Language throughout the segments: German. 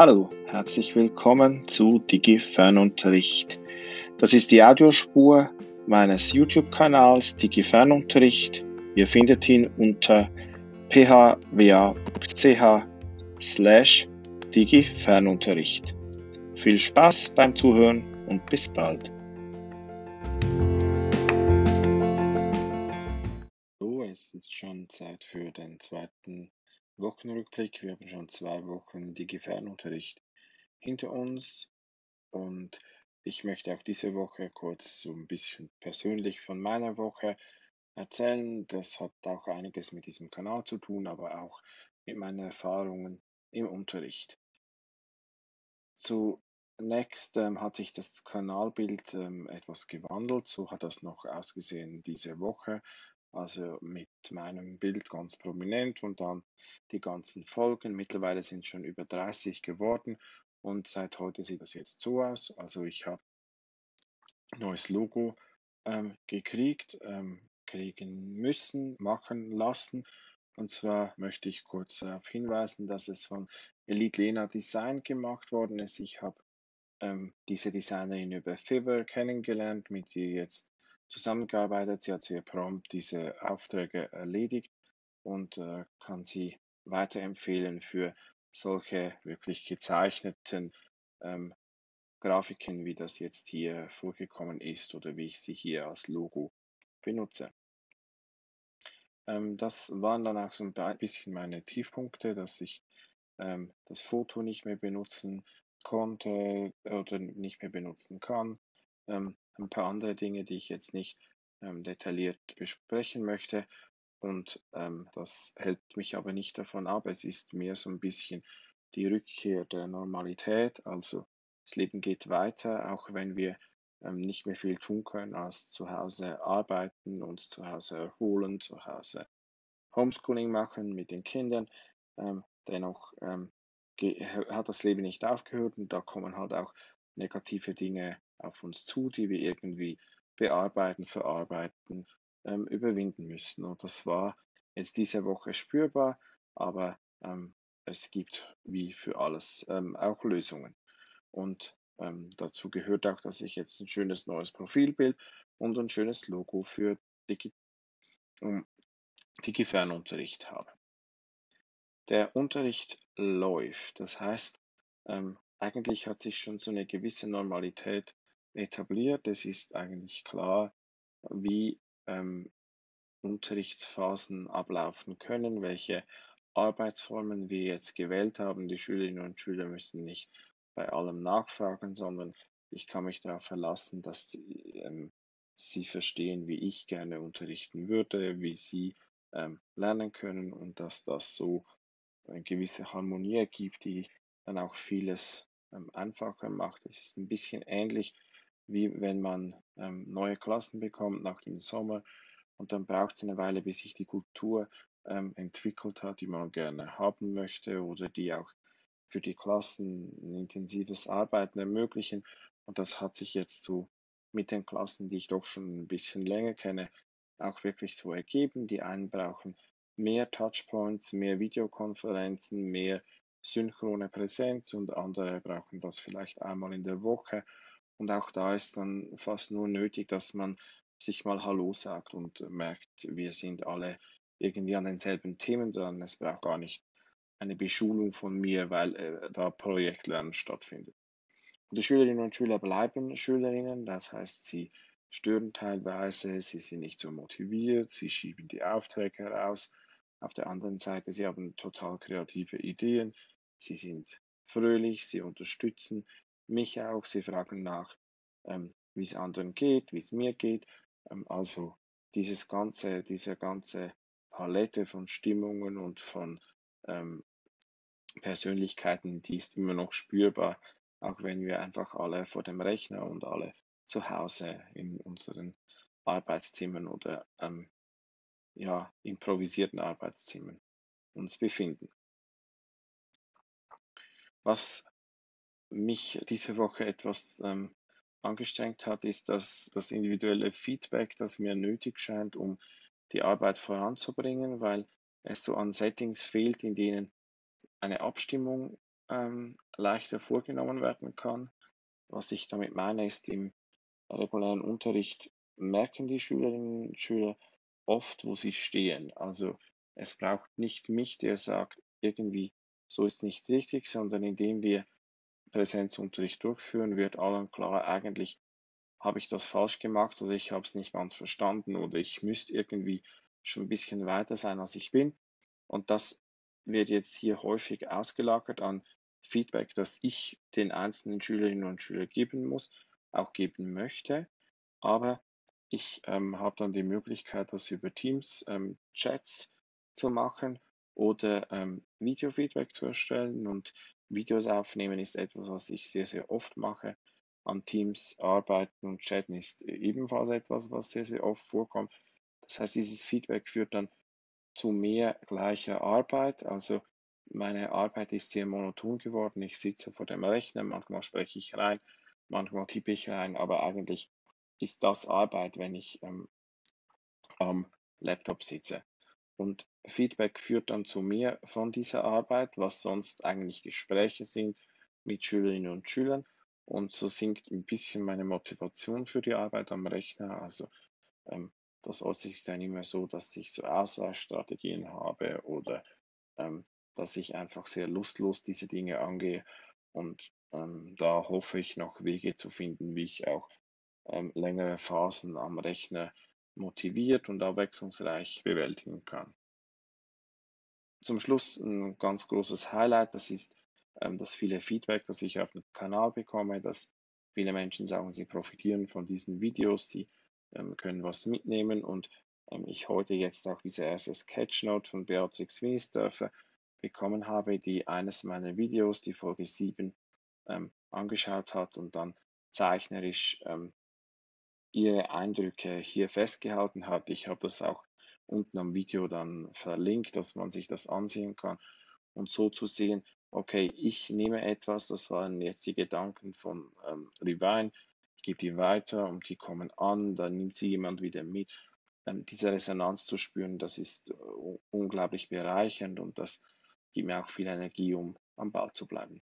Hallo, herzlich willkommen zu DigiFernunterricht. Das ist die Audiospur meines YouTube-Kanals DigiFernunterricht. Ihr findet ihn unter phwa.ch slash DigiFernunterricht. Viel Spaß beim Zuhören und bis bald. So, es ist schon Zeit für den zweiten Wochenrückblick. Wir haben schon zwei Wochen Digi-Fernunterricht hinter uns und ich möchte auch diese Woche kurz so ein bisschen persönlich von meiner Woche erzählen. Das hat auch einiges mit diesem Kanal zu tun, aber auch mit meinen Erfahrungen im Unterricht. Zunächst ähm, hat sich das Kanalbild ähm, etwas gewandelt. So hat das noch ausgesehen diese Woche also mit meinem Bild ganz prominent und dann die ganzen Folgen. Mittlerweile sind schon über 30 geworden und seit heute sieht das jetzt so aus. Also ich habe neues Logo ähm, gekriegt, ähm, kriegen müssen, machen lassen. Und zwar möchte ich kurz darauf hinweisen, dass es von Elite Lena Design gemacht worden ist. Ich habe ähm, diese Designerin über Fiverr kennengelernt, mit ihr jetzt zusammengearbeitet. Sie hat sehr prompt diese Aufträge erledigt und äh, kann sie weiterempfehlen für solche wirklich gezeichneten ähm, Grafiken, wie das jetzt hier vorgekommen ist oder wie ich sie hier als Logo benutze. Ähm, das waren dann auch so ein bisschen meine Tiefpunkte, dass ich ähm, das Foto nicht mehr benutzen konnte oder nicht mehr benutzen kann. Ähm, ein paar andere Dinge, die ich jetzt nicht ähm, detailliert besprechen möchte. Und ähm, das hält mich aber nicht davon ab. Es ist mehr so ein bisschen die Rückkehr der Normalität. Also das Leben geht weiter, auch wenn wir ähm, nicht mehr viel tun können als zu Hause arbeiten, uns zu Hause erholen, zu Hause Homeschooling machen mit den Kindern. Ähm, dennoch ähm, hat das Leben nicht aufgehört und da kommen halt auch negative Dinge auf uns zu, die wir irgendwie bearbeiten, verarbeiten, ähm, überwinden müssen. Und das war jetzt diese Woche spürbar, aber ähm, es gibt wie für alles ähm, auch Lösungen. Und ähm, dazu gehört auch, dass ich jetzt ein schönes neues Profilbild und ein schönes Logo für Digi Digi-Fernunterricht habe. Der Unterricht läuft, das heißt, ähm, eigentlich hat sich schon so eine gewisse Normalität etabliert. Es ist eigentlich klar, wie ähm, Unterrichtsphasen ablaufen können, welche Arbeitsformen wir jetzt gewählt haben. Die Schülerinnen und Schüler müssen nicht bei allem nachfragen, sondern ich kann mich darauf verlassen, dass sie, ähm, sie verstehen, wie ich gerne unterrichten würde, wie sie ähm, lernen können und dass das so eine gewisse Harmonie ergibt, die dann auch vieles ähm, einfacher macht. Es ist ein bisschen ähnlich wie wenn man ähm, neue Klassen bekommt nach dem Sommer und dann braucht es eine Weile, bis sich die Kultur ähm, entwickelt hat, die man gerne haben möchte oder die auch für die Klassen ein intensives Arbeiten ermöglichen. Und das hat sich jetzt so mit den Klassen, die ich doch schon ein bisschen länger kenne, auch wirklich so ergeben. Die einen brauchen mehr Touchpoints, mehr Videokonferenzen, mehr synchrone Präsenz und andere brauchen das vielleicht einmal in der Woche und auch da ist dann fast nur nötig, dass man sich mal Hallo sagt und merkt, wir sind alle irgendwie an denselben Themen dran. Es braucht gar nicht eine Beschulung von mir, weil äh, da Projektlernen stattfindet. Und die Schülerinnen und Schüler bleiben Schülerinnen, das heißt, sie stören teilweise, sie sind nicht so motiviert, sie schieben die Aufträge heraus. Auf der anderen Seite, sie haben total kreative Ideen, sie sind fröhlich, sie unterstützen, mich auch. Sie fragen nach, ähm, wie es anderen geht, wie es mir geht. Ähm, also dieses ganze, diese ganze Palette von Stimmungen und von ähm, Persönlichkeiten, die ist immer noch spürbar, auch wenn wir einfach alle vor dem Rechner und alle zu Hause in unseren Arbeitszimmern oder ähm, ja, improvisierten Arbeitszimmern uns befinden. Was mich diese Woche etwas ähm, angestrengt hat, ist dass das individuelle Feedback, das mir nötig scheint, um die Arbeit voranzubringen, weil es so an Settings fehlt, in denen eine Abstimmung ähm, leichter vorgenommen werden kann. Was ich damit meine, ist im regulären Unterricht merken die Schülerinnen und Schüler oft, wo sie stehen. Also es braucht nicht mich, der sagt, irgendwie so ist nicht richtig, sondern indem wir Präsenzunterricht durchführen, wird allen klar, eigentlich habe ich das falsch gemacht oder ich habe es nicht ganz verstanden oder ich müsste irgendwie schon ein bisschen weiter sein, als ich bin. Und das wird jetzt hier häufig ausgelagert an Feedback, das ich den einzelnen Schülerinnen und Schülern geben muss, auch geben möchte. Aber ich ähm, habe dann die Möglichkeit, das über Teams ähm, Chats zu machen oder ähm, Video-Feedback zu erstellen. Und Videos aufnehmen ist etwas, was ich sehr, sehr oft mache. An Teams arbeiten und chatten ist ebenfalls etwas, was sehr, sehr oft vorkommt. Das heißt, dieses Feedback führt dann zu mehr gleicher Arbeit. Also meine Arbeit ist sehr monoton geworden. Ich sitze vor dem Rechner, manchmal spreche ich rein, manchmal tippe ich rein, aber eigentlich ist das Arbeit, wenn ich ähm, am Laptop sitze. Und Feedback führt dann zu mehr von dieser Arbeit, was sonst eigentlich Gespräche sind mit Schülerinnen und Schülern. Und so sinkt ein bisschen meine Motivation für die Arbeit am Rechner. Also ähm, das äußert sich dann immer so, dass ich so Ausweichstrategien habe oder ähm, dass ich einfach sehr lustlos diese Dinge angehe. Und ähm, da hoffe ich noch Wege zu finden, wie ich auch ähm, längere Phasen am Rechner motiviert und abwechslungsreich bewältigen kann. Zum Schluss ein ganz großes Highlight, das ist ähm, das viele Feedback, das ich auf dem Kanal bekomme, dass viele Menschen sagen, sie profitieren von diesen Videos, sie ähm, können was mitnehmen und ähm, ich heute jetzt auch diese erste Sketchnote von Beatrix Wiesdörfer bekommen habe, die eines meiner Videos, die Folge 7, ähm, angeschaut hat und dann zeichnerisch ähm, ihre Eindrücke hier festgehalten hat. Ich habe das auch unten am Video dann verlinkt, dass man sich das ansehen kann und so zu sehen, okay, ich nehme etwas, das waren jetzt die Gedanken von ähm, ich gebe die weiter und die kommen an, dann nimmt sie jemand wieder mit. Ähm, diese Resonanz zu spüren, das ist uh, unglaublich bereichernd und das gibt mir auch viel Energie, um am Ball zu bleiben.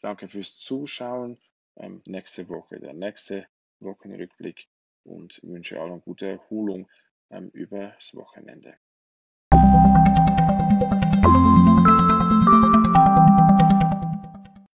Danke fürs Zuschauen. Ähm, nächste Woche der nächste Wochenrückblick und wünsche allen gute Erholung ähm, übers Wochenende.